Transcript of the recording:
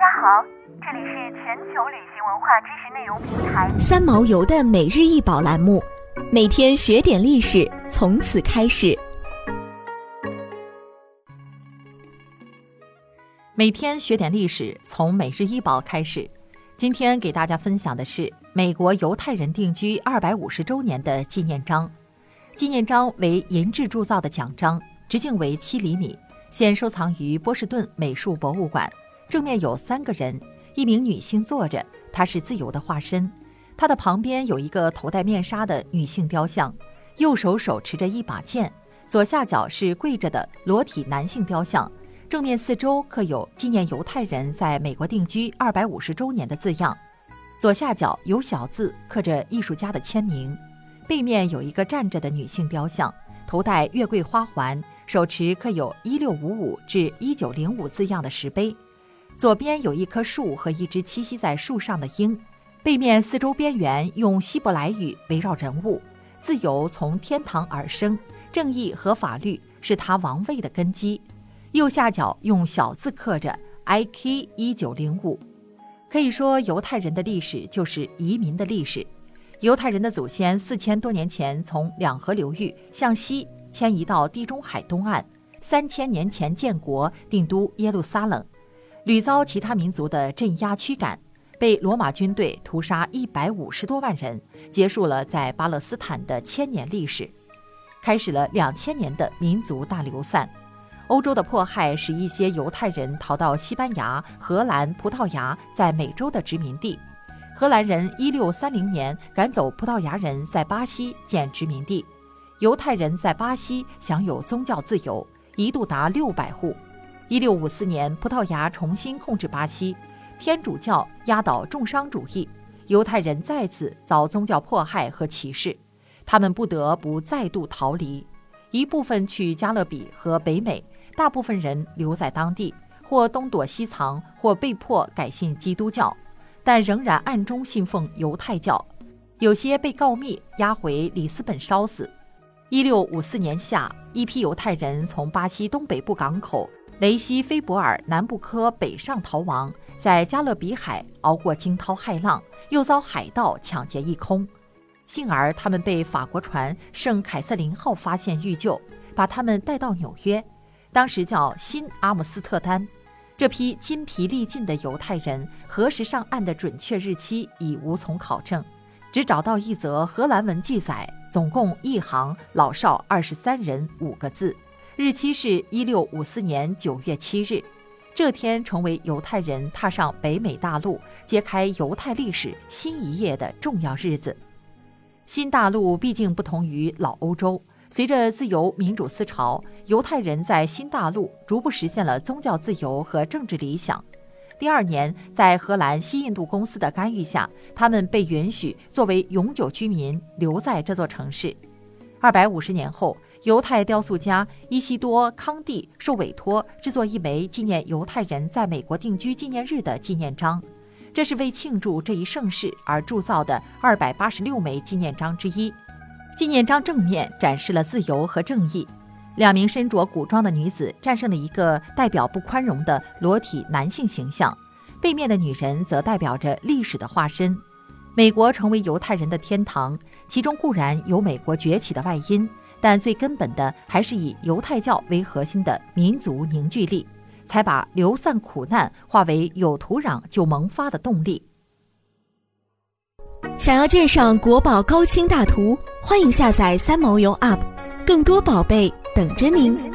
家好，这里是全球旅行文化知识内容平台三毛游的每日一宝栏目，每天学点历史，从此开始。每天学点历史，从每日一宝开始。今天给大家分享的是美国犹太人定居二百五十周年的纪念章。纪念章为银质铸造的奖章，直径为七厘米，现收藏于波士顿美术博物馆。正面有三个人，一名女性坐着，她是自由的化身。她的旁边有一个头戴面纱的女性雕像，右手手持着一把剑，左下角是跪着的裸体男性雕像。正面四周刻有纪念犹太人在美国定居二百五十周年的字样，左下角有小字刻着艺术家的签名。背面有一个站着的女性雕像，头戴月桂花环，手持刻有一六五五至一九零五字样的石碑。左边有一棵树和一只栖息在树上的鹰。背面四周边缘用希伯来语围绕人物：自由从天堂而生，正义和法律是他王位的根基。右下角用小字刻着 “I.K. 一九零五”，可以说犹太人的历史就是移民的历史。犹太人的祖先四千多年前从两河流域向西迁移到地中海东岸，三千年前建国，定都耶路撒冷，屡遭其他民族的镇压驱赶，被罗马军队屠杀一百五十多万人，结束了在巴勒斯坦的千年历史，开始了两千年的民族大流散。欧洲的迫害使一些犹太人逃到西班牙、荷兰、葡萄牙在美洲的殖民地。荷兰人1630年赶走葡萄牙人在巴西建殖民地。犹太人在巴西享有宗教自由，一度达600户。1654年，葡萄牙重新控制巴西，天主教压倒重商主义，犹太人再次遭宗教迫害和歧视，他们不得不再度逃离，一部分去加勒比和北美。大部分人留在当地，或东躲西藏，或被迫改信基督教，但仍然暗中信奉犹太教。有些被告密，押回里斯本烧死。一六五四年夏，一批犹太人从巴西东北部港口雷西菲博尔南部科北上逃亡，在加勒比海熬过惊涛骇浪，又遭海盗抢劫一空。幸而他们被法国船圣凯瑟琳号发现遇救，把他们带到纽约。当时叫新阿姆斯特丹，这批筋疲力尽的犹太人何时上岸的准确日期已无从考证，只找到一则荷兰文记载，总共一行，老少二十三人，五个字，日期是一六五四年九月七日。这天成为犹太人踏上北美大陆、揭开犹太历史新一页的重要日子。新大陆毕竟不同于老欧洲。随着自由民主思潮，犹太人在新大陆逐步实现了宗教自由和政治理想。第二年，在荷兰西印度公司的干预下，他们被允许作为永久居民留在这座城市。二百五十年后，犹太雕塑家伊西多·康蒂受委托制作一枚纪念犹太人在美国定居纪念日的纪念章，这是为庆祝这一盛事而铸造的二百八十六枚纪念章之一。纪念章正面展示了自由和正义，两名身着古装的女子战胜了一个代表不宽容的裸体男性形象，背面的女人则代表着历史的化身。美国成为犹太人的天堂，其中固然有美国崛起的外因，但最根本的还是以犹太教为核心的民族凝聚力，才把流散苦难化为有土壤就萌发的动力。想要鉴赏国宝高清大图，欢迎下载三毛游 App，更多宝贝等着您。